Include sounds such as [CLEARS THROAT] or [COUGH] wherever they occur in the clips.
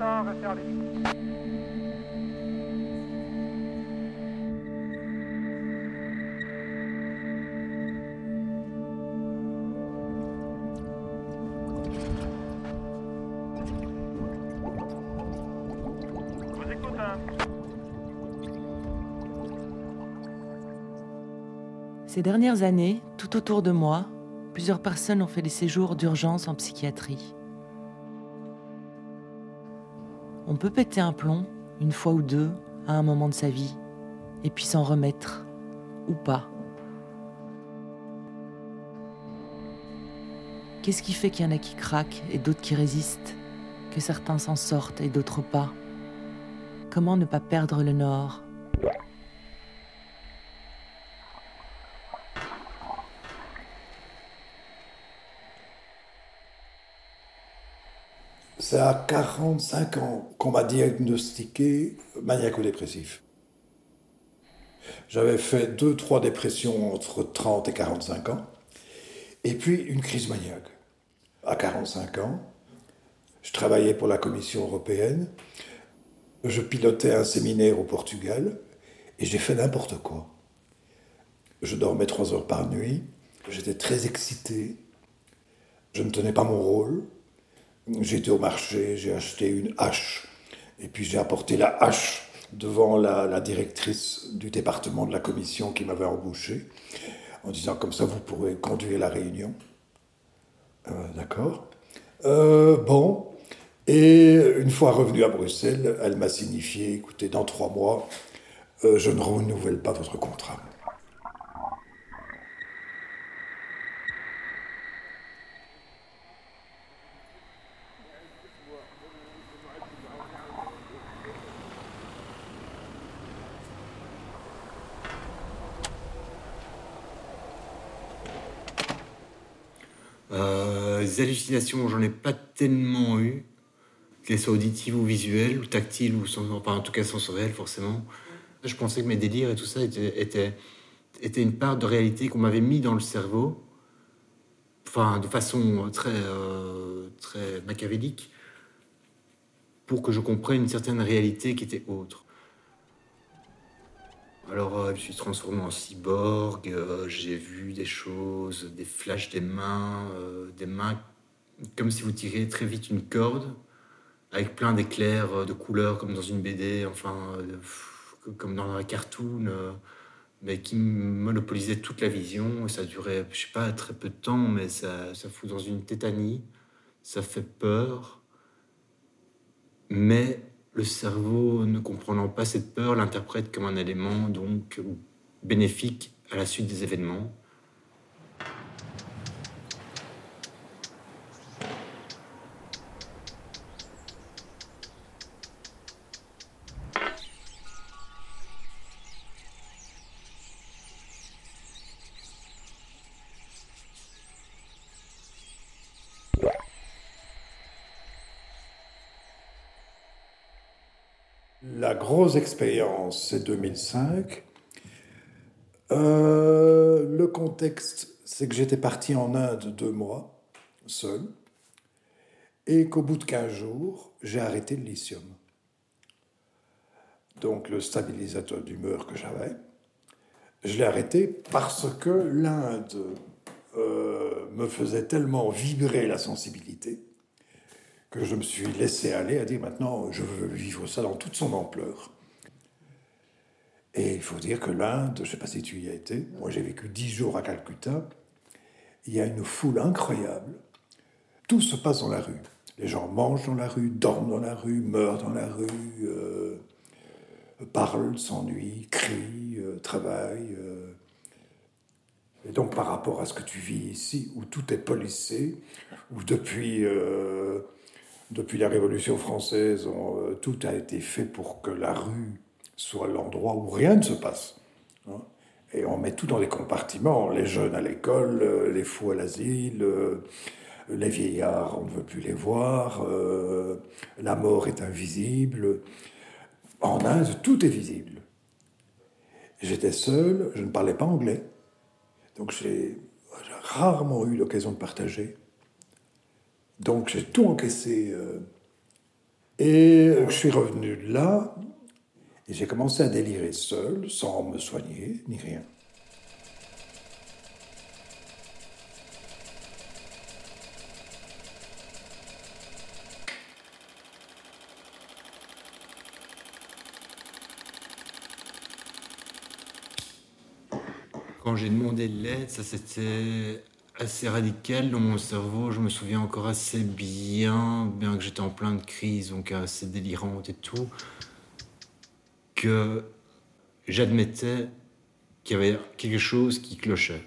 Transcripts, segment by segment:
hein. Ces dernières années, tout autour de moi, plusieurs personnes ont fait des séjours d'urgence en psychiatrie. On peut péter un plomb, une fois ou deux, à un moment de sa vie, et puis s'en remettre, ou pas. Qu'est-ce qui fait qu'il y en a qui craquent et d'autres qui résistent, que certains s'en sortent et d'autres pas? Comment ne pas perdre le nord? C'est à 45 ans qu'on m'a diagnostiqué maniaco-dépressif. J'avais fait deux, trois dépressions entre 30 et 45 ans, et puis une crise maniaque. À 45 ans, je travaillais pour la Commission européenne, je pilotais un séminaire au Portugal, et j'ai fait n'importe quoi. Je dormais trois heures par nuit, j'étais très excité, je ne tenais pas mon rôle, J'étais au marché, j'ai acheté une hache. Et puis j'ai apporté la hache devant la, directrice du département de la commission qui m'avait embauché, en disant comme ça vous pourrez conduire la réunion. Euh, D'accord. Euh, bon. Et une fois revenu à Bruxelles, elle m'a signifié, écoutez, dans trois mois, euh, je ne renouvelle pas votre contrat. Les hallucinations, j'en ai pas tellement eu, qu'elles soient auditives ou visuelles, ou tactiles, ou sens- enfin, en tout cas sensorielles forcément. Je pensais que mes délires et tout ça étaient une part de réalité qu'on m'avait mis dans le cerveau, enfin de façon très, euh, très machiavélique, pour que je comprenne une certaine réalité qui était autre. Alors, euh, je me suis transformé en cyborg, euh, j'ai vu des choses, des flashs des mains, euh, des mains comme si vous tirez très vite une corde, avec plein d'éclairs de couleurs, comme dans une BD, enfin, comme dans un cartoon, mais qui monopolisait toute la vision. Ça durait, je sais pas, très peu de temps, mais ça, ça fout dans une tétanie, ça fait peur. Mais le cerveau, ne comprenant pas cette peur, l'interprète comme un élément donc bénéfique à la suite des événements. La grosse expérience, c'est 2005. Euh, le contexte, c'est que j'étais parti en Inde deux mois, seul, et qu'au bout de 15 jours, j'ai arrêté le lithium. Donc le stabilisateur d'humeur que j'avais, je l'ai arrêté parce que l'Inde euh, me faisait tellement vibrer la sensibilité que je me suis laissé aller à dire maintenant je veux vivre ça dans toute son ampleur. Et il faut dire que l'Inde, je ne sais pas si tu y as été, moi j'ai vécu dix jours à Calcutta, il y a une foule incroyable. Tout se passe dans la rue. Les gens mangent dans la rue, dorment dans la rue, meurent dans la rue, euh, parlent, s'ennuient, crient, euh, travaillent. euh. Et donc par rapport à ce que tu vis ici, où tout est policé, où depuis, depuis la Révolution française, euh, tout a été fait pour que la rue soit l'endroit où rien ne se passe. hein. Et on met tout dans les compartiments, les jeunes à l'école, euh, les fous à l'asile, euh, les vieillards, on ne veut plus les voir, la mort est invisible. En Inde, tout est visible. J'étais seul, je ne parlais pas anglais. Donc j'ai rarement eu l'occasion de partager. Donc j'ai tout encaissé euh, Et je suis revenu là et j'ai commencé à délirer seul, sans me soigner, ni rien. Quand j'ai demandé de l'aide, ça c'était assez radical dans mon cerveau. Je me souviens encore assez bien, bien que j'étais en pleine crise, donc assez délirante et tout, que j'admettais qu'il y avait quelque chose qui clochait.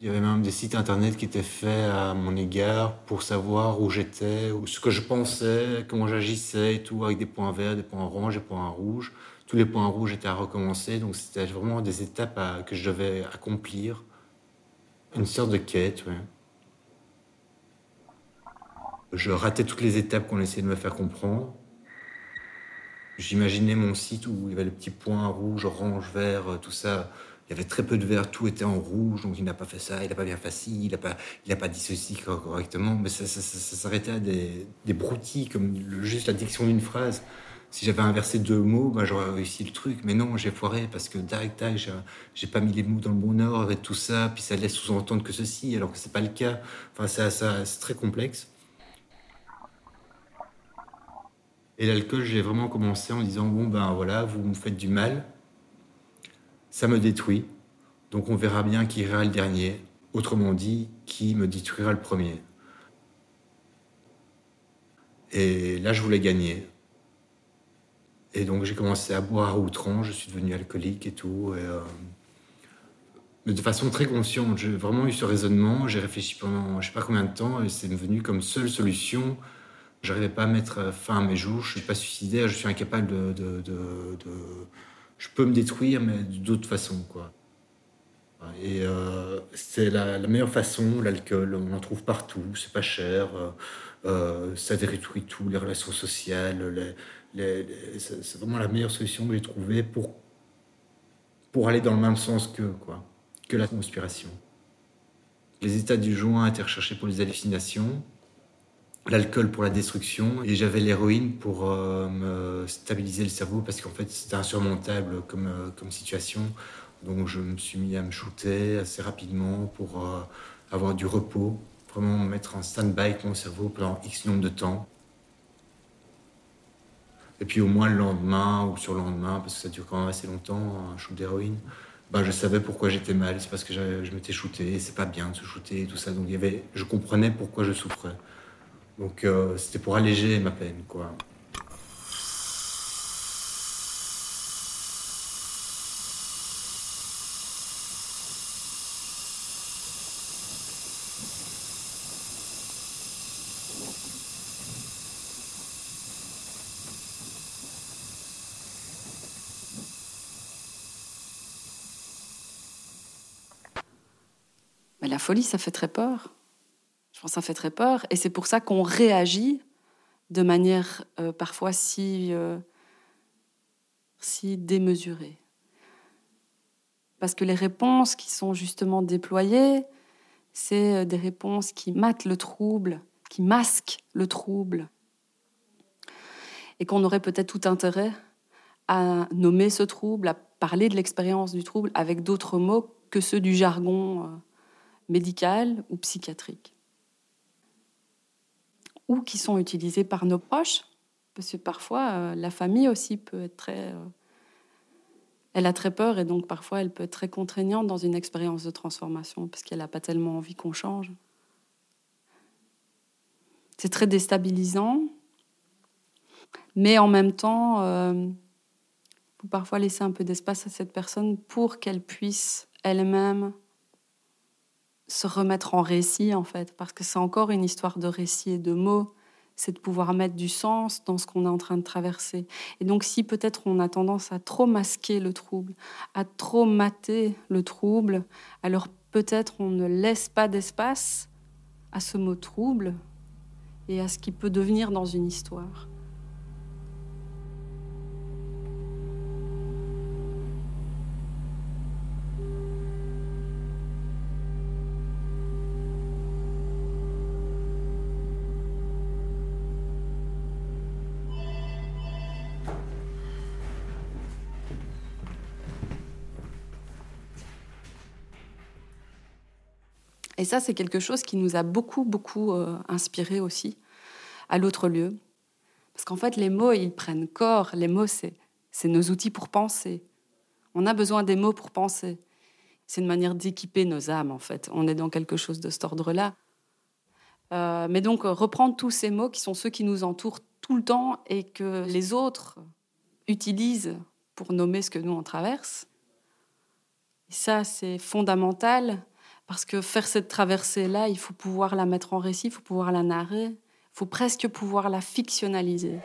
Il y avait même des sites internet qui étaient faits à mon égard pour savoir où j'étais, ce que je pensais, comment j'agissais et tout, avec des points verts, des points oranges, des points rouges tous les points rouges étaient à recommencer, donc c'était vraiment des étapes que je devais accomplir. Une sorte de quête, ouais. Je ratais toutes les étapes qu'on essayait de me faire comprendre. J'imaginais mon site où il y avait les petits points rouges, orange, vert, euh, tout ça. Il y avait très peu de vert, tout était en rouge, donc il n'a pas fait ça, il n'a pas bien fait il n'a pas, pas dit ceci correctement, mais ça, s'arrêtait à des, des broutilles, comme juste la diction d'une phrase si j'avais inversé deux mots, bah, j'aurais réussi le truc. Mais non, j'ai foiré parce que tac, tac, j'ai pas mis les mots dans le bon ordre et tout ça. Puis ça laisse sous-entendre que ceci, alors que c'est pas le cas. Enfin, c'est très complexe. Et l'alcool, j'ai vraiment commencé en disant bon, ben voilà, vous me faites du mal. Ça me détruit. Donc on verra bien qui ira le dernier. Autrement dit, qui me détruira le premier. Et là, je voulais gagner. Et donc j'ai commencé à boire à outrance, je suis devenu alcoolique et tout. Euh, mais de façon très consciente, j'ai vraiment eu ce raisonnement, j'ai réfléchi pendant je sais pas combien de temps et c'est devenu comme seule solution. J'arrivais pas à mettre fin à mes jours, je suis pas suicidaire, je suis incapable de, Je peux me détruire, mais d'autres façons, quoi. Et euh, c'est la, meilleure façon, l'alcool, on en trouve partout, c'est pas cher, euh, ça détruit tout, les relations sociales, les, c'est vraiment la meilleure solution que j'ai trouvée pour, pour aller dans le même sens que, quoi, que la conspiration. Les états du joint étaient recherchés pour les hallucinations, l'alcool pour la destruction, et j'avais l'héroïne pour euh, me stabiliser le cerveau parce qu'en fait c'était insurmontable comme, euh, comme situation. Donc je me suis mis à me shooter assez rapidement pour euh, avoir du repos, vraiment me mettre en stand-by mon cerveau pendant X nombre de temps. Et puis au moins le lendemain ou sur le lendemain, parce que ça dure quand même assez longtemps, un shoot d'héroïne, bah, je savais pourquoi j'étais mal. C'est parce que je m'étais shooté, c'est pas bien de se shooter et tout ça. Donc y avait, je comprenais pourquoi je souffrais. Donc euh, c'était pour alléger ma peine, quoi. Folie, ça fait très peur. Je pense que ça fait très peur. Et c'est pour ça qu'on réagit de manière euh, parfois si, euh, si démesurée. Parce que les réponses qui sont justement déployées, c'est euh, des réponses qui matent le trouble, qui masquent le trouble. Et qu'on aurait peut-être tout intérêt à nommer ce trouble, à parler de l'expérience du trouble avec d'autres mots que ceux du jargon médicales ou psychiatriques, ou qui sont utilisées par nos proches, parce que parfois euh, la famille aussi peut être très... Euh, elle a très peur et donc parfois elle peut être très contraignante dans une expérience de transformation, parce qu'elle n'a pas tellement envie qu'on change. C'est très déstabilisant, mais en même temps, euh, parfois laisser un peu d'espace à cette personne pour qu'elle puisse elle-même se remettre en récit, en fait, parce que c'est encore une histoire de récit et de mots, c'est de pouvoir mettre du sens dans ce qu'on est en train de traverser. Et donc, si peut-être on a tendance à trop masquer le trouble, à trop mater le trouble, alors peut-être on ne laisse pas d'espace à ce mot trouble et à ce qui peut devenir dans une histoire. Et ça, c'est quelque chose qui nous a beaucoup, beaucoup euh, inspiré aussi à l'autre lieu. Parce qu'en fait, les mots, ils prennent corps. Les mots, c'est, nos outils pour penser. On a besoin des mots pour penser. C'est une manière d'équiper nos âmes, en fait. On est dans quelque chose de cet ordre-là. Euh, mais donc, reprendre tous ces mots qui sont ceux qui nous entourent tout le temps et que les autres utilisent pour nommer ce que nous, on traverse. Ça, c'est fondamental parce que faire cette traversée-là, il faut pouvoir la mettre en récit, il faut pouvoir la narrer, il faut presque pouvoir la fictionnaliser.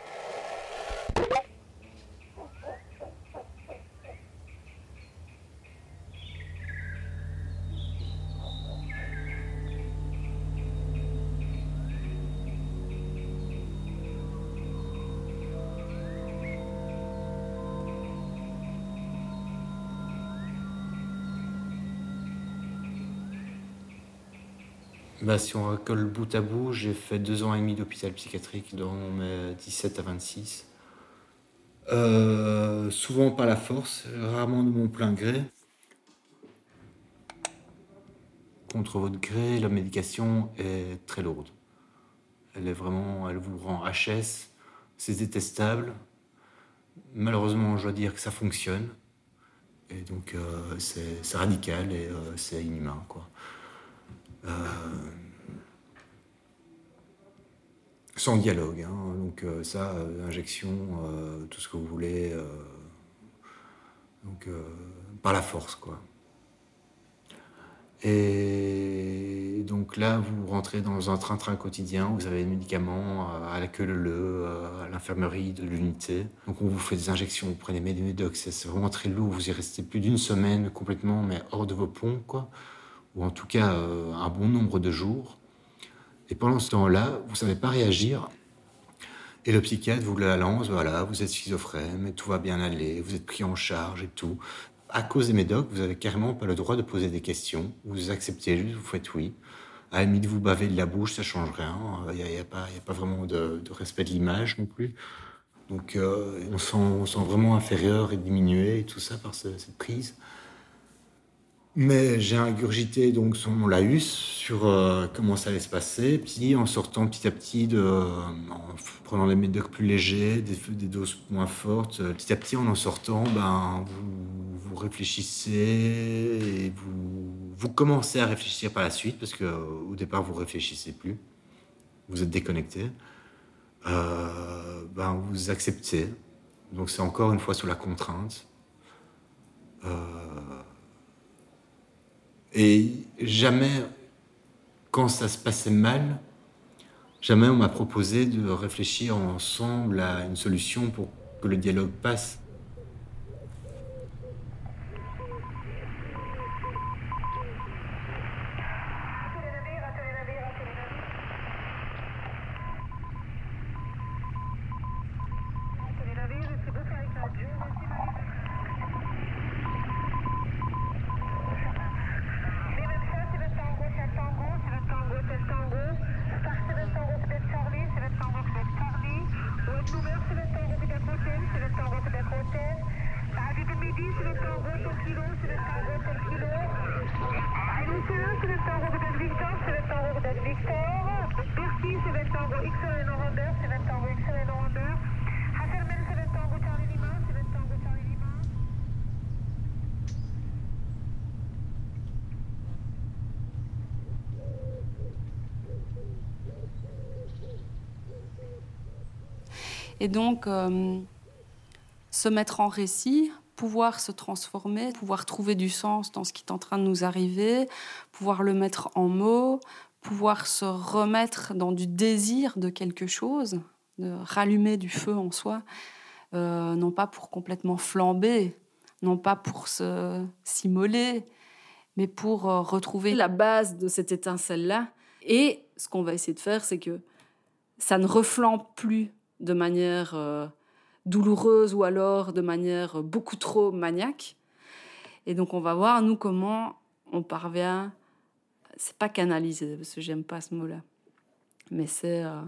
Bah, si on recolle bout à bout, j'ai fait deux ans et demi d'hôpital psychiatrique dans mes 17 à 26. Euh, souvent par la force, rarement de mon plein gré. Contre votre gré, la médication est très lourde. Elle est vraiment, elle vous rend HS, c'est détestable. Malheureusement, je dois dire que ça fonctionne. Et donc, euh, c'est radical et euh, c'est inhumain, quoi. Euh, sans dialogue. Hein. Donc euh, ça, euh, injection, tout ce que vous voulez. donc par la force, quoi. Et donc là, vous rentrez dans un train-train quotidien, vous avez des médicaments à la queue leu à l'infirmerie de l'unité. Donc on vous fait des injections, vous prenez des médocs, c'est vraiment très lourd, vous y restez plus d'une semaine complètement, mais hors de vos ponts, quoi ou en tout cas euh, un bon nombre de jours. Et pendant ce temps-là, vous ne savez pas réagir. Et le psychiatre vous la lance, voilà, vous êtes schizophrène, mais tout va bien aller, vous êtes pris en charge et tout. À cause des médocs, vous avez carrément pas le droit de poser des questions. Vous acceptez juste, vous faites oui. À la limite, vous bavez de la bouche, ça change rien. Il n'y a, pas, a, pas vraiment de, respect de l'image non plus. Donc euh, on, sent, on, sent, vraiment inférieur et diminué et tout ça par cette prise. Mais j'ai ingurgité donc son laus sur euh, comment ça allait se passer. Puis en sortant petit à petit, de, en prenant des médocs plus légers, des, doses moins fortes, euh, petit à petit en en sortant, ben, vous, réfléchissez et vous, commencez à réfléchir par la suite parce que au départ vous réfléchissez plus, vous êtes déconnecté. Euh, ben, vous acceptez. Donc c'est encore une fois sous la contrainte. Euh, et jamais, quand ça se passait mal, jamais on m'a proposé de réfléchir ensemble à une solution pour que le dialogue passe. Et donc, euh, se mettre en récit, pouvoir se transformer, pouvoir trouver du sens dans ce qui est en train de nous arriver, pouvoir le mettre en mots, pouvoir se remettre dans du désir de quelque chose, de rallumer du feu en soi, euh, non pas pour complètement flamber, non pas pour se s'immoler, mais pour euh, retrouver la base de cette étincelle-là. Et ce qu'on va essayer de faire, c'est que ça ne reflambe plus de manière euh, douloureuse ou alors de manière beaucoup trop maniaque. Et donc on va voir, nous, comment on parvient, c'est pas canaliser, parce que j'aime pas ce mot-là, mais c'est euh,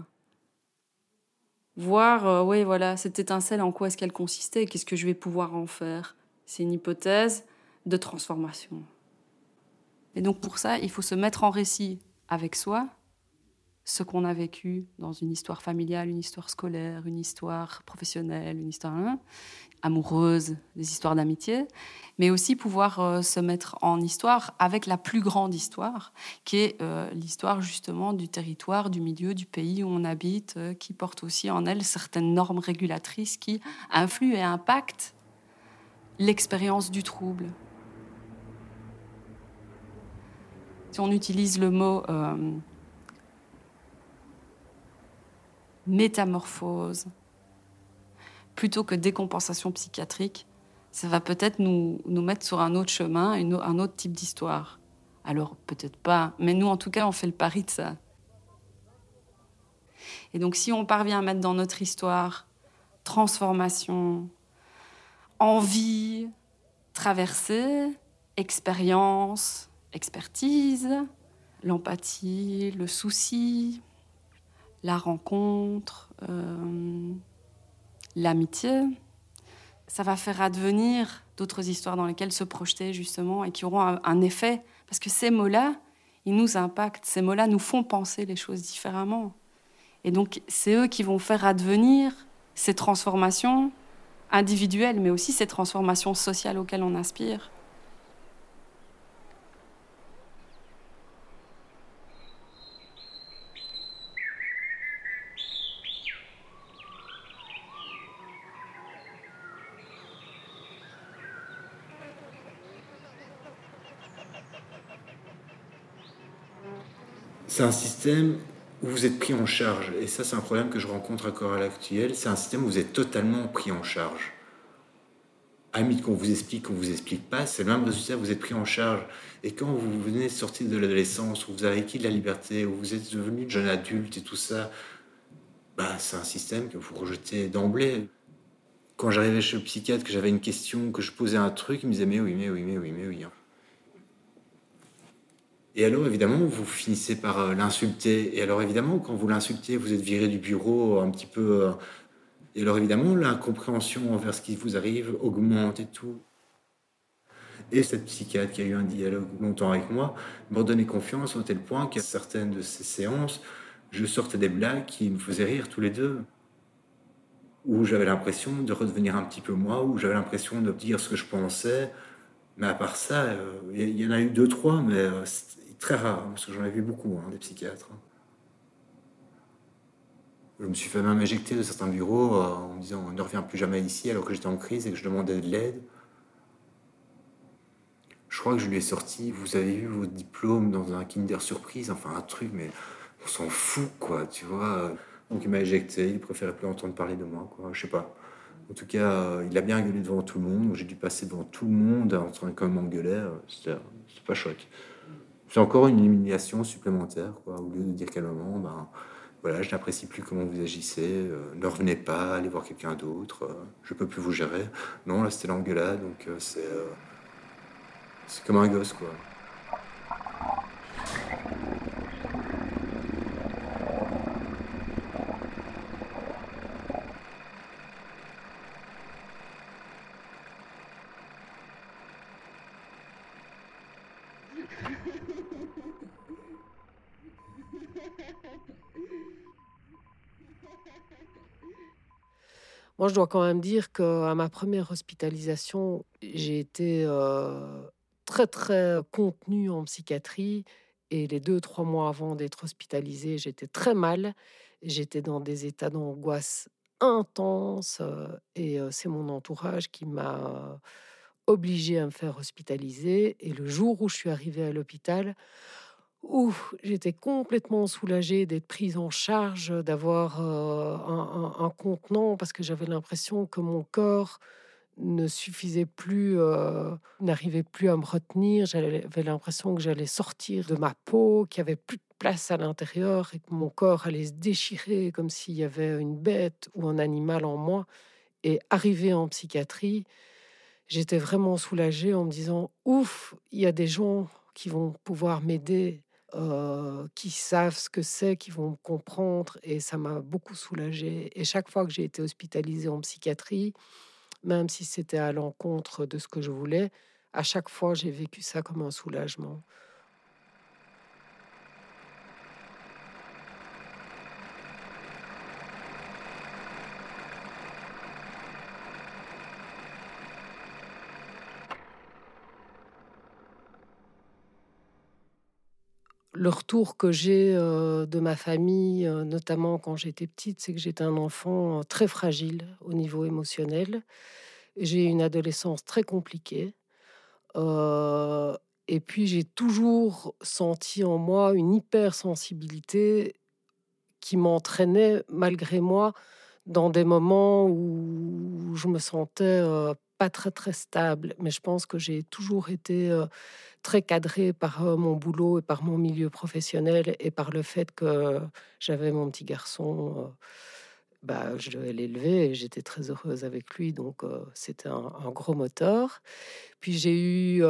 voir, euh, oui, voilà, cette étincelle, en quoi est-ce qu'elle consistait, qu'est-ce que je vais pouvoir en faire. C'est une hypothèse de transformation. Et donc pour ça, il faut se mettre en récit avec soi, ce qu'on a vécu dans une histoire familiale, une histoire scolaire, une histoire professionnelle, une histoire hein, amoureuse, des histoires d'amitié, mais aussi pouvoir euh, se mettre en histoire avec la plus grande histoire, qui est euh, l'histoire justement du territoire, du milieu, du pays où on habite, euh, qui porte aussi en elle certaines normes régulatrices qui influent et impactent l'expérience du trouble. Si on utilise le mot métamorphose, plutôt que décompensation psychiatrique, ça va peut-être nous, nous, mettre sur un autre chemin, un autre type d'histoire. Alors peut-être pas, mais nous en tout cas on fait le pari de ça. Et donc si on parvient à mettre dans notre histoire transformation, envie, traversée, expérience, expertise, l'empathie, le souci, la rencontre, euh, l'amitié, ça va faire advenir d'autres histoires dans lesquelles se projeter justement et qui auront un, effet. Parce que ces mots-là, ils nous impactent, ces mots-là nous font penser les choses différemment. Et donc c'est eux qui vont faire advenir ces transformations individuelles, mais aussi ces transformations sociales auxquelles on aspire. C'est un système où vous êtes pris en charge. Et ça, c'est un problème que je rencontre encore à l'actuel. C'est un système où vous êtes totalement pris en charge. La qu'on vous explique, qu'on vous explique pas, c'est le même résultat, vous êtes pris en charge. Et quand vous venez sortir de l'adolescence, où vous avez acquis de la liberté, où vous êtes devenu jeune adulte et tout ça, bah, c'est un système que vous rejetez d'emblée. Quand j'arrivais chez le psychiatre, que j'avais une question, que je posais un truc, il me disait mais oui, mais oui, mais oui, mais oui. Et alors, évidemment, vous finissez par euh, l'insulter. Et alors, évidemment, quand vous l'insultez, vous êtes viré du bureau un petit peu. Euh, et alors, évidemment, l'incompréhension envers ce qui vous arrive augmente et tout. Et cette psychiatre qui a eu un dialogue longtemps avec moi m'a donné confiance au tel point qu'à certaines de ces séances, je sortais des blagues qui me faisaient rire tous les deux. Où j'avais l'impression de redevenir un petit peu moi, où j'avais l'impression de dire ce que je pensais. Mais à part ça, euh, il y en a eu deux, trois, mais Très rare, hein, parce que j'en ai vu beaucoup, hein, des psychiatres. Je me suis fait même éjecter de certains bureaux euh, en me disant on ne revient plus jamais ici alors que j'étais en crise et que je demandais de l'aide. Je crois que je lui ai sorti, vous avez eu vos diplômes dans un Kinder Surprise, enfin un truc, mais on s'en fout, quoi, tu vois. Donc il m'a éjecté, il préférait plus entendre parler de moi, quoi, je sais pas. En tout cas, euh, il a bien gueulé devant tout le monde, j'ai dû passer devant tout le monde en train de m'engueuler, euh, c'était pas chouette c'est encore une humiliation supplémentaire. Quoi. Au lieu de dire calmement, ben, voilà, je n'apprécie plus comment vous agissez, euh, ne revenez pas, allez voir quelqu'un d'autre, euh, je peux plus vous gérer. Non, là c'était l'engueulade, donc euh, c'est, c'est comme un gosse, quoi. Moi, je dois quand même dire qu'à ma première hospitalisation, j'ai été euh, très, très contenue en psychiatrie. Et les deux, trois mois avant d'être hospitalisée, j'étais très mal. J'étais dans des états d'angoisse intenses. Euh, et euh, c'est mon entourage qui m'a obligée à me faire hospitaliser. Et le jour où je suis arrivée à l'hôpital, Ouf, j'étais complètement soulagée d'être prise en charge, d'avoir euh, un, contenant parce que j'avais l'impression que mon corps ne suffisait plus, euh, n'arrivait plus à me retenir. J'avais l'impression que j'allais sortir de ma peau, qu'il n'y avait plus de place à l'intérieur et que mon corps allait se déchirer comme s'il y avait une bête ou un animal en moi. Et arrivé en psychiatrie, j'étais vraiment soulagée en me disant, ouf, il y a des gens qui vont pouvoir m'aider euh, qui savent ce que c'est, qui vont comprendre, et ça m'a beaucoup soulagée. Et chaque fois que j'ai été hospitalisée en psychiatrie, même si c'était à l'encontre de ce que je voulais, à chaque fois j'ai vécu ça comme un soulagement, le retour que j'ai euh, de ma famille, euh, notamment quand j'étais petite, c'est que j'étais un enfant très fragile au niveau émotionnel. J'ai une adolescence très compliquée. et puis j'ai toujours senti en moi une hypersensibilité qui m'entraînait malgré moi dans des moments où je me sentais pas très très stable, mais je pense que j'ai toujours été très cadrée par mon boulot et par mon milieu professionnel et par le fait que j'avais mon petit garçon. bah, je devais l'élever et j'étais très heureuse avec lui, donc c'était un, un, gros moteur. Puis j'ai eu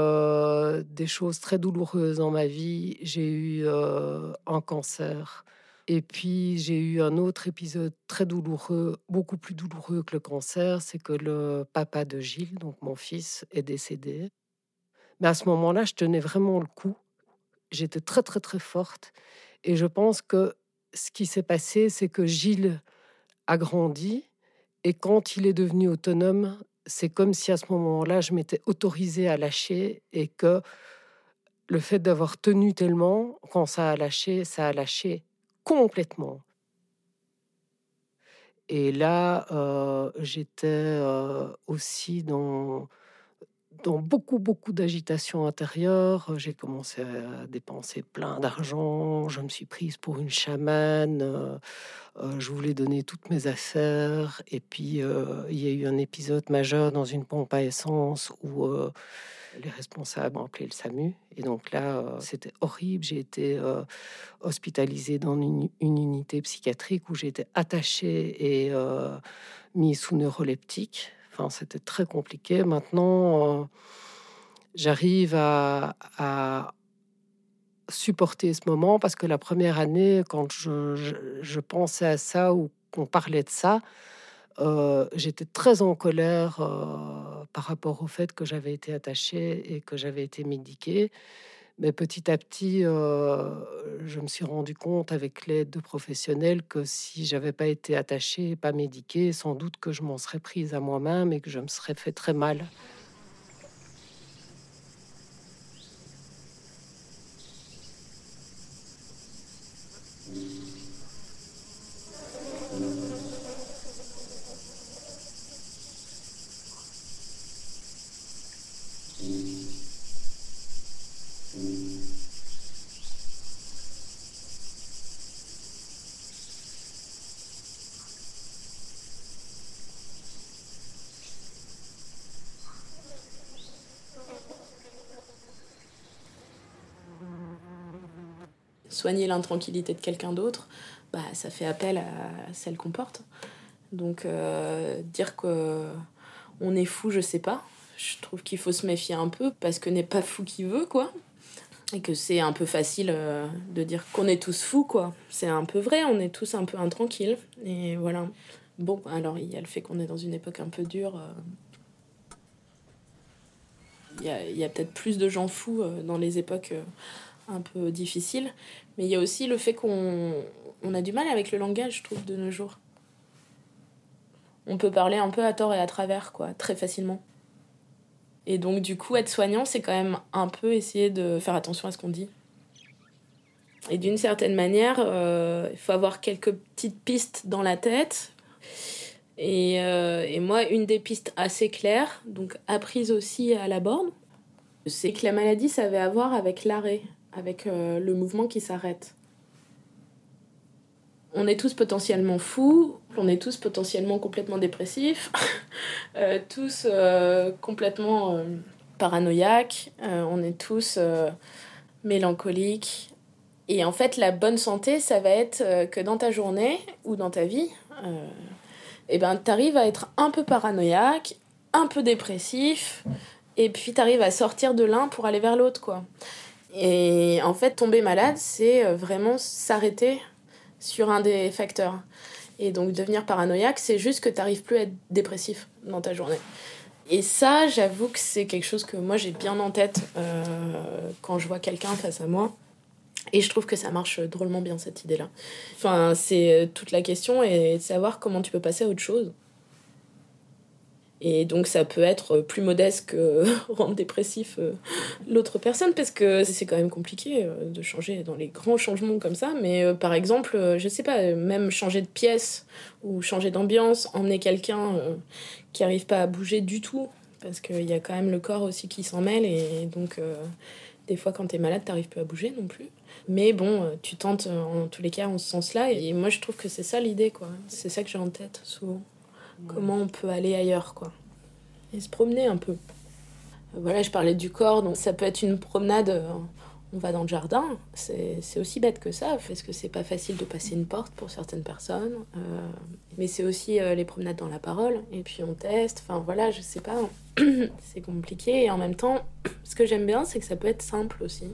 des choses très douloureuses dans ma vie. J'ai eu un cancer et puis j'ai eu un autre épisode très douloureux, beaucoup plus douloureux que le cancer, c'est que le papa de Gilles, donc mon fils, est décédé. Mais à ce moment-là, je tenais vraiment le coup. J'étais très très très forte. Et je pense que ce qui s'est passé, c'est que Gilles a grandi. Et quand il est devenu autonome, c'est comme si à ce moment-là, je m'étais autorisée à lâcher et que le fait d'avoir tenu tellement, quand ça a lâché, ça a lâché complètement. Et là, euh, j'étais euh, aussi dans, dans beaucoup, beaucoup d'agitation intérieure. J'ai commencé à dépenser plein d'argent. Je me suis prise pour une chamane. Euh, je voulais donner toutes mes affaires. Et puis, il y a eu un épisode majeur dans une pompe à essence où les responsables ont appelé le SAMU. Et donc là, euh, c'était horrible. J'ai été euh, hospitalisée dans une, unité psychiatrique où j'ai été attachée et euh, mise sous neuroleptique. Enfin, c'était très compliqué. Maintenant, j'arrive à, supporter ce moment parce que la première année, quand je pensais à ça ou qu'on parlait de ça, euh, j'étais très en colère euh, par rapport au fait que j'avais été attachée et que j'avais été médiquée. Mais petit à petit, euh, je me suis rendu compte avec l'aide de professionnels que si j'avais pas été attachée et pas médiquée, sans doute que je m'en serais prise à moi-même et que je me serais fait très mal. Soigner l'intranquillité de quelqu'un d'autre, bah, ça fait appel à celle qu'on porte. Donc euh, dire que on est fou, je sais pas. Je trouve qu'il faut se méfier un peu parce que n'est pas fou qui veut, quoi. Et que c'est un peu facile euh, de dire qu'on est tous fous, quoi. C'est un peu vrai, on est tous un peu intranquilles. Et voilà. Bon, alors il y a le fait qu'on est dans une époque un peu dure. Euh. Il y a, y a peut-être plus de gens fous dans les époques un peu difficiles. Mais il y a aussi le fait qu'on on a du mal avec le langage, je trouve, de nos jours. On peut parler un peu à tort et à travers, quoi, très facilement. Et donc, du coup, être soignant, c'est quand même un peu essayer de faire attention à ce qu'on dit. Et d'une certaine manière, euh, il faut avoir quelques petites pistes dans la tête. Et, euh, et, moi, une des pistes assez claires, donc apprise aussi à la borne, c'est que la maladie, ça avait à voir avec l'arrêt avec euh, le mouvement qui s'arrête. On est tous potentiellement fous, on est tous potentiellement complètement dépressifs, [LAUGHS] euh, tous euh, complètement paranoïaques, on est tous mélancoliques. Et en fait, la bonne santé, ça va être que dans ta journée ou dans ta vie, eh ben, tu arrives à être un peu paranoïaque, un peu dépressif, et puis tu arrives à sortir de l'un pour aller vers l'autre, quoi. Et en fait, tomber malade, c'est euh, vraiment s'arrêter sur un des facteurs. Et donc devenir paranoïaque, c'est juste que tu n'arrives plus à être dépressif dans ta journée. Et ça, j'avoue que c'est quelque chose que moi j'ai bien en tête euh, quand je vois quelqu'un face à moi. Et je trouve que ça marche drôlement bien cette idée-là. Enfin, c'est euh, toute la question et de savoir comment tu peux passer à autre chose. Et donc ça peut être plus modeste que [LAUGHS] rendre dépressif euh, l'autre personne parce que c'est quand même compliqué euh, de changer dans les grands changements comme ça. Mais euh, par exemple, je sais pas, même changer de pièce ou changer d'ambiance, emmener quelqu'un qui n'arrive pas à bouger du tout parce qu'il y a quand même le corps aussi qui s'en mêle et donc des fois quand tu es malade, t'arrives plus à bouger non plus. Mais bon, tu tentes en tous les cas en ce sens-là et moi je trouve que c'est ça l'idée quoi. C'est ça que j'ai en tête souvent comment on peut aller ailleurs, quoi. Et se promener un peu. Voilà, je parlais du corps, donc ça peut être une promenade, euh, on va dans le jardin, c'est aussi bête que ça, parce que c'est pas facile de passer une porte pour certaines personnes, euh, mais c'est aussi euh, les promenades dans la parole, et puis on teste, enfin voilà, je sais pas, [CLEARS THROAT] c'est compliqué, et en même temps, [CLEARS THROAT] ce que j'aime bien, c'est que ça peut être simple aussi.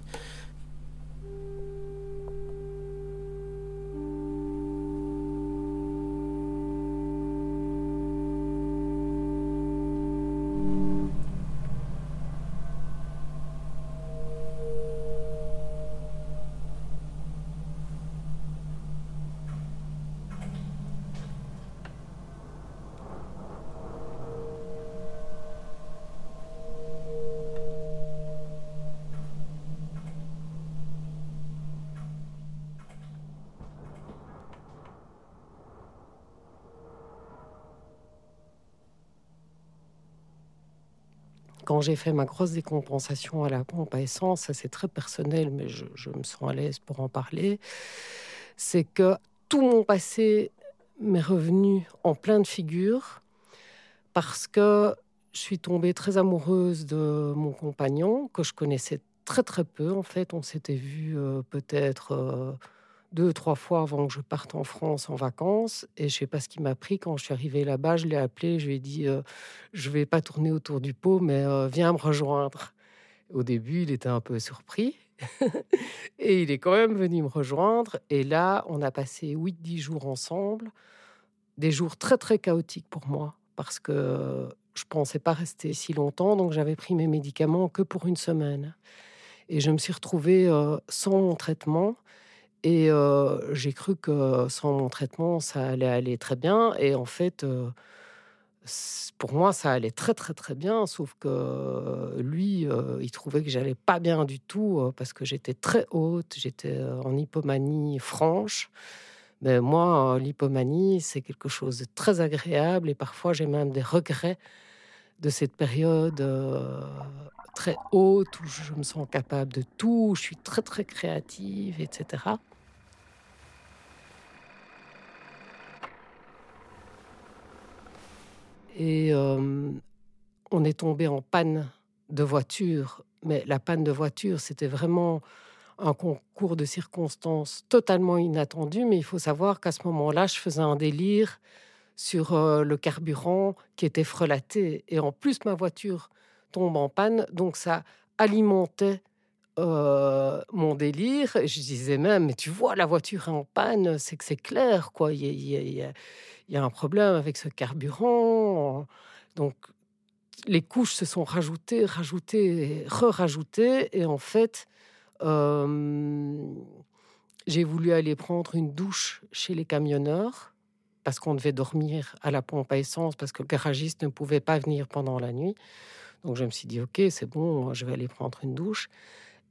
Quand j'ai fait ma grosse décompensation à la pompe à essence, ça c'est très personnel, mais je, me sens à l'aise pour en parler, c'est que tout mon passé m'est revenu en plein de figure parce que je suis tombée très amoureuse de mon compagnon que je connaissais très très peu. En fait, on s'était vu euh, peut-être euh, deux, trois fois avant que je parte en France en vacances. Et je sais pas ce qui m'a pris quand je suis arrivée là-bas. Je l'ai appelé, je lui ai dit euh, Je vais pas tourner autour du pot, mais euh, viens me rejoindre. Au début, il était un peu surpris. [LAUGHS] et il est quand même venu me rejoindre. Et là, on a passé 8-10 jours ensemble. Des jours très, très chaotiques pour moi. Parce que je pensais pas rester si longtemps. Donc, j'avais pris mes médicaments que pour une semaine. Et je me suis retrouvée euh, sans traitement. Et j'ai cru que sans mon traitement, ça allait aller très bien. Et en fait, pour moi, ça allait très très très bien. Sauf que lui, il trouvait que j'allais pas bien du tout parce que j'étais très haute, j'étais en hypomanie franche. Mais moi, l'hypomanie, c'est quelque chose de très agréable et parfois j'ai même des regrets de cette période très haute où je me sens capable de tout, je suis très très créative, etc. Et on est tombé en panne de voiture. Mais la panne de voiture, c'était vraiment un concours de circonstances totalement inattendu. Mais il faut savoir qu'à ce moment-là, je faisais un délire sur le carburant qui était frelaté. Et en plus, ma voiture tombe en panne. Donc ça alimentait mon délire. Je disais même, mais tu vois, la voiture est en panne, c'est que c'est clair, quoi. Il y, a, un problème avec ce carburant. Donc, les couches se sont rajoutées, rajoutées, re-rajoutées. Et en fait, j'ai voulu aller prendre une douche chez les camionneurs parce qu'on devait dormir à la pompe à essence parce que le garagiste ne pouvait pas venir pendant la nuit. Donc je me suis dit, ok, c'est bon, je vais aller prendre une douche.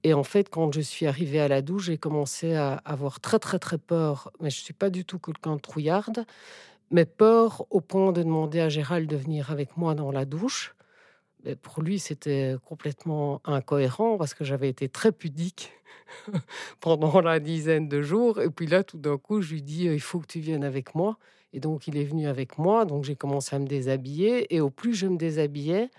Et en fait, quand je suis arrivée à la douche, j'ai commencé à avoir très très très peur. Mais je suis pas du tout quelqu'un de trouillarde mais peur au point de demander à Gérald de venir avec moi dans la douche. Mais pour lui, c'était complètement incohérent parce que j'avais été très pudique [LAUGHS] pendant la dizaine de jours. Et puis là, tout d'un coup, je lui dis il faut que tu viennes avec moi. Et donc, il est venu avec moi. Donc, j'ai commencé à me déshabiller. Et au plus je me déshabillais,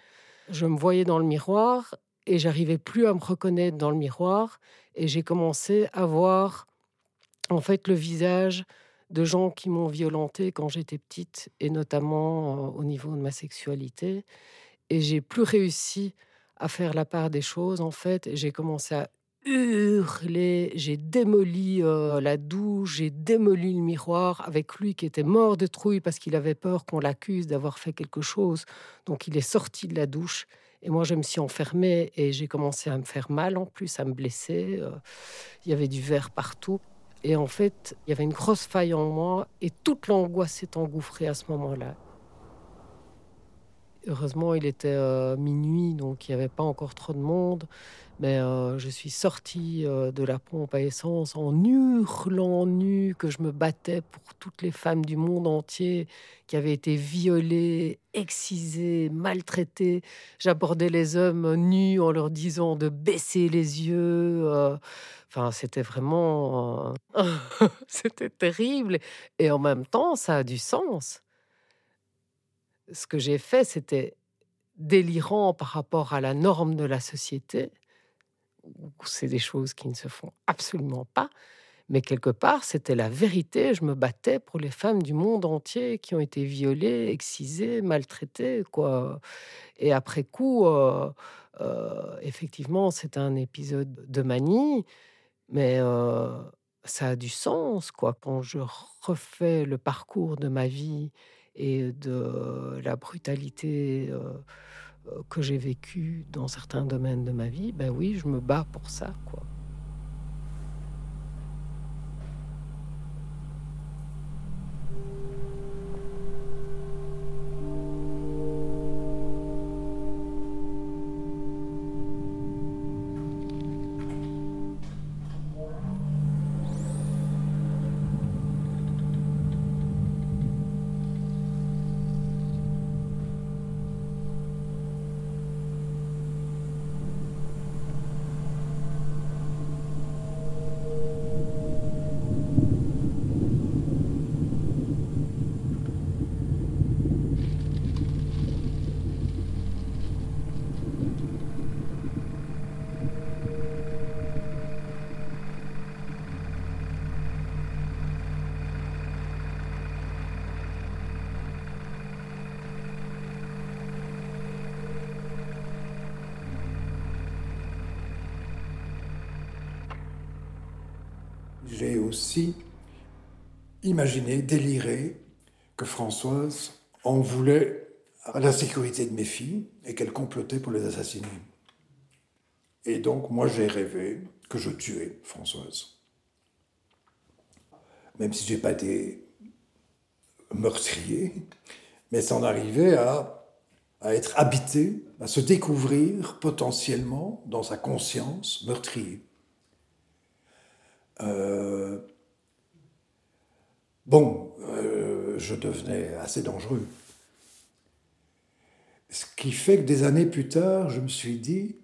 je me voyais dans le miroir et j'arrivais plus à me reconnaître dans le miroir. Et j'ai commencé à voir en fait le visage de gens qui m'ont violentée quand j'étais petite, et notamment euh, au niveau de ma sexualité. Et j'ai plus réussi à faire la part des choses, en fait. J'ai commencé à hurler, j'ai démoli euh, la douche, j'ai démoli le miroir avec lui qui était mort de trouille parce qu'il avait peur qu'on l'accuse d'avoir fait quelque chose. Donc il est sorti de la douche. Et moi, je me suis enfermée et j'ai commencé à me faire mal en plus, à me blesser. Euh, il y avait du verre partout. Et en fait, il y avait une grosse faille en moi et toute l'angoisse s'est engouffrée à ce moment-là. Heureusement, il était euh, minuit, donc il n'y avait pas encore trop de monde. Mais euh, je suis sortie euh, de la pompe à essence en hurlant nu que je me battais pour toutes les femmes du monde entier qui avaient été violées, excisées, maltraitées. J'abordais les hommes nus en leur disant de baisser les yeux. Enfin, c'était vraiment... [LAUGHS] c'était terrible. Et en même temps, ça a du sens. Ce que j'ai fait, c'était délirant par rapport à la norme de la société c'est des choses qui ne se font absolument pas. Mais quelque part, c'était la vérité. Je me battais pour les femmes du monde entier qui ont été violées, excisées, maltraitées, quoi. Et après coup, euh, euh, effectivement, c'est un épisode de manie, mais euh, ça a du sens, quoi. Quand je refais le parcours de ma vie et de la brutalité euh, que j'ai vécu dans certains domaines de ma vie, ben oui, je me bats pour ça, quoi. J'ai aussi imaginé, déliré que Françoise en voulait à la sécurité de mes filles et qu'elle complotait pour les assassiner. Et donc, moi, j'ai rêvé que je tuais Françoise. Même si je n'ai pas été meurtrier, mais s'en arrivait à, à être habité, à se découvrir potentiellement dans sa conscience meurtrier. Euh, bon, euh, je devenais assez dangereux. Ce qui fait que des années plus tard, je me suis dit,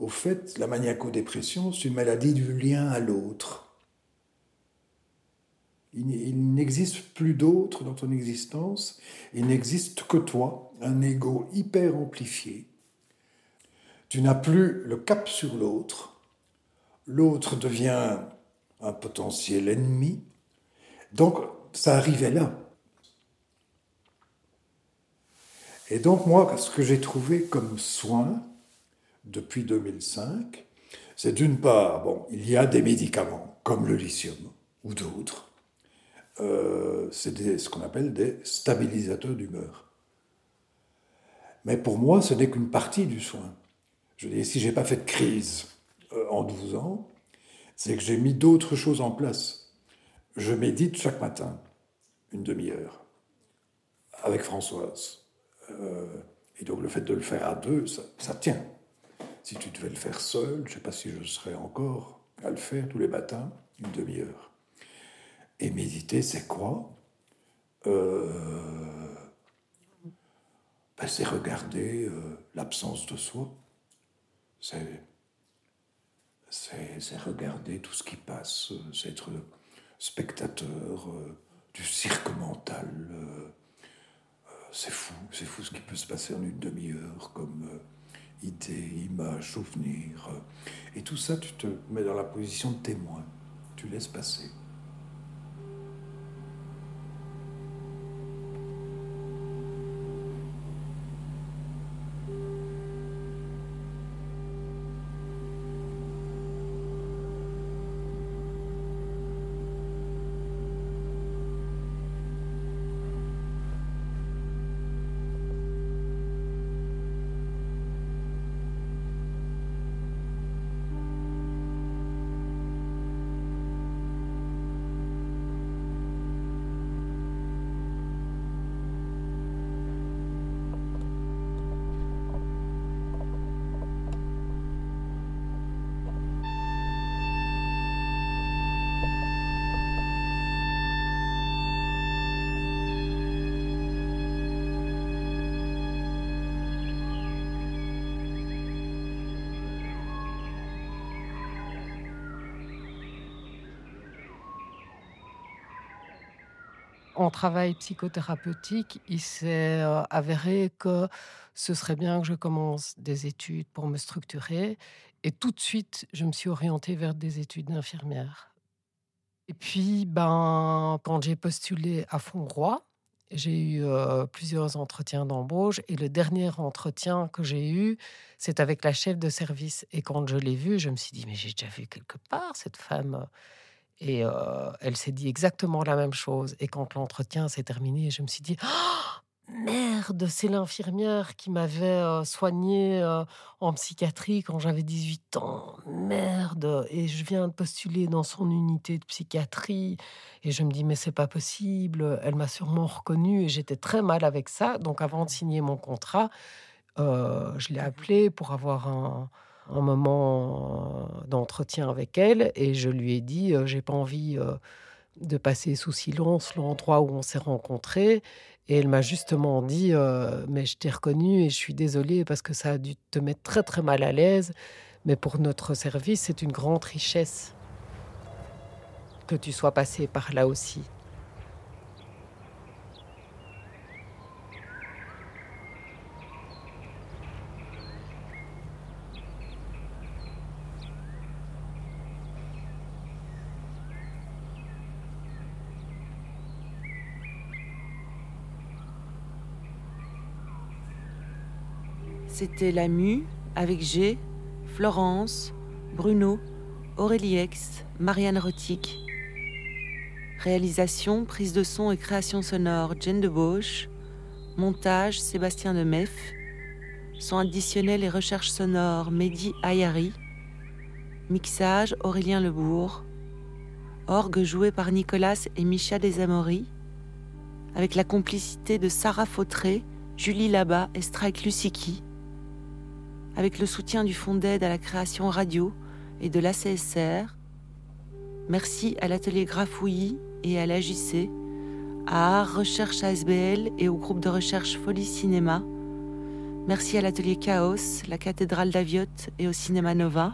au fait, la maniaco-dépression, c'est une maladie du lien à l'autre. Il, n'existe plus d'autre dans ton existence, il n'existe que toi, un ego hyper amplifié. Tu n'as plus le cap sur l'autre, l'autre devient un potentiel ennemi. Donc, ça arrivait là. Et donc, moi, ce que j'ai trouvé comme soin depuis 2005, c'est d'une part, bon, il y a des médicaments, comme le lithium ou d'autres. Euh, c'est ce qu'on appelle des stabilisateurs d'humeur. Mais pour moi, ce n'est qu'une partie du soin. Je dis, si j'ai pas fait de crise euh, en 12 ans, c'est que j'ai mis d'autres choses en place. Je médite chaque matin, une demi-heure, avec Françoise. Euh, et donc le fait de le faire à deux, ça, tient. Si tu devais le faire seul, je ne sais pas si je serais encore à le faire tous les matins, une demi-heure. Et méditer, c'est quoi? Euh, ben, C'est regarder euh, l'absence de soi. C'est c'est regarder tout ce qui passe, c'est être spectateur euh, du cirque mental. Euh, euh, c'est fou, c'est fou ce qui peut se passer en une demi-heure comme idée, image, souvenir. et tout ça, tu te mets dans la position de témoin, tu laisses passer. En travail psychothérapeutique, il s'est euh, avéré que ce serait bien que je commence des études pour me structurer. Et tout de suite, je me suis orientée vers des études d'infirmière. Et puis, ben, quand j'ai postulé à Fontroy, j'ai eu euh, plusieurs entretiens d'embauche et le dernier entretien que j'ai eu, c'est avec la chef de service. Et quand je l'ai vue, je me suis dit, mais j'ai déjà vu quelque part cette femme. Et euh, elle s'est dit exactement la même chose. Et quand l'entretien s'est terminé, je me suis dit, oh, Merde, c'est l'infirmière qui m'avait euh, soignée euh, en psychiatrie quand j'avais 18 ans. Merde, et je viens de postuler dans son unité de psychiatrie. Et je me dis, mais c'est pas possible. Elle m'a sûrement reconnue et j'étais très mal avec ça. Donc, avant de signer mon contrat, euh, je l'ai appelée pour avoir un, un moment d'entretien avec elle. Et je lui ai dit, j'ai pas envie de passer sous silence l'endroit où on s'est rencontrés. Et elle m'a justement dit, euh, mais je t'ai reconnu et je suis désolée parce que ça a dû te mettre très très mal à l'aise. Mais pour notre service, c'est une grande richesse que tu sois passé par là aussi. C'était la Mue avec G, Florence, Bruno, Aurélie X, Marianne Rotic. Réalisation, prise de son et création sonore Jen de Bauche. Montage Sébastien de Meff. Son additionnel et recherche sonore Mehdi Ayari. Mixage Aurélien Lebourg. Orgue joué par Nicolas et Micha Desamoris. Avec la complicité de Sarah Fautré, Julie Labat et Strike Luciki avec le soutien du Fonds d'aide à la création radio et de l'ACSR. Merci à l'atelier Grafouilly et à l'AJC, à Art Recherche ASBL et au groupe de recherche Folie Cinéma. Merci à l'atelier Chaos, la cathédrale d'Aviot et au Cinéma Nova.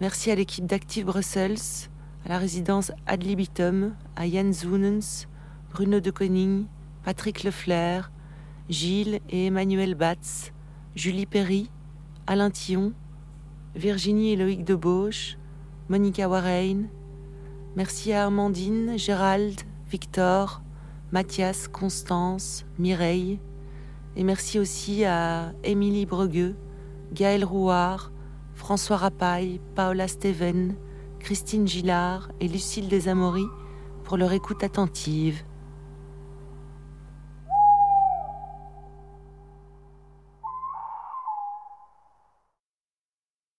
Merci à l'équipe d'Active Brussels, à la résidence Ad Libitum, à Yann Zounens, Bruno de Koning, Patrick Leflair, Gilles et Emmanuel Batz, Julie Perry, Alain Thillon, Virginie et Loïc Debauche, Monica Warren. Merci à Amandine, Gérald, Victor, Mathias, Constance, Mireille. Et merci aussi à Émilie Bregueux, Gaël Rouard, François Rapaille, Paola Steven, Christine Gillard et Lucille Desamoris pour leur écoute attentive.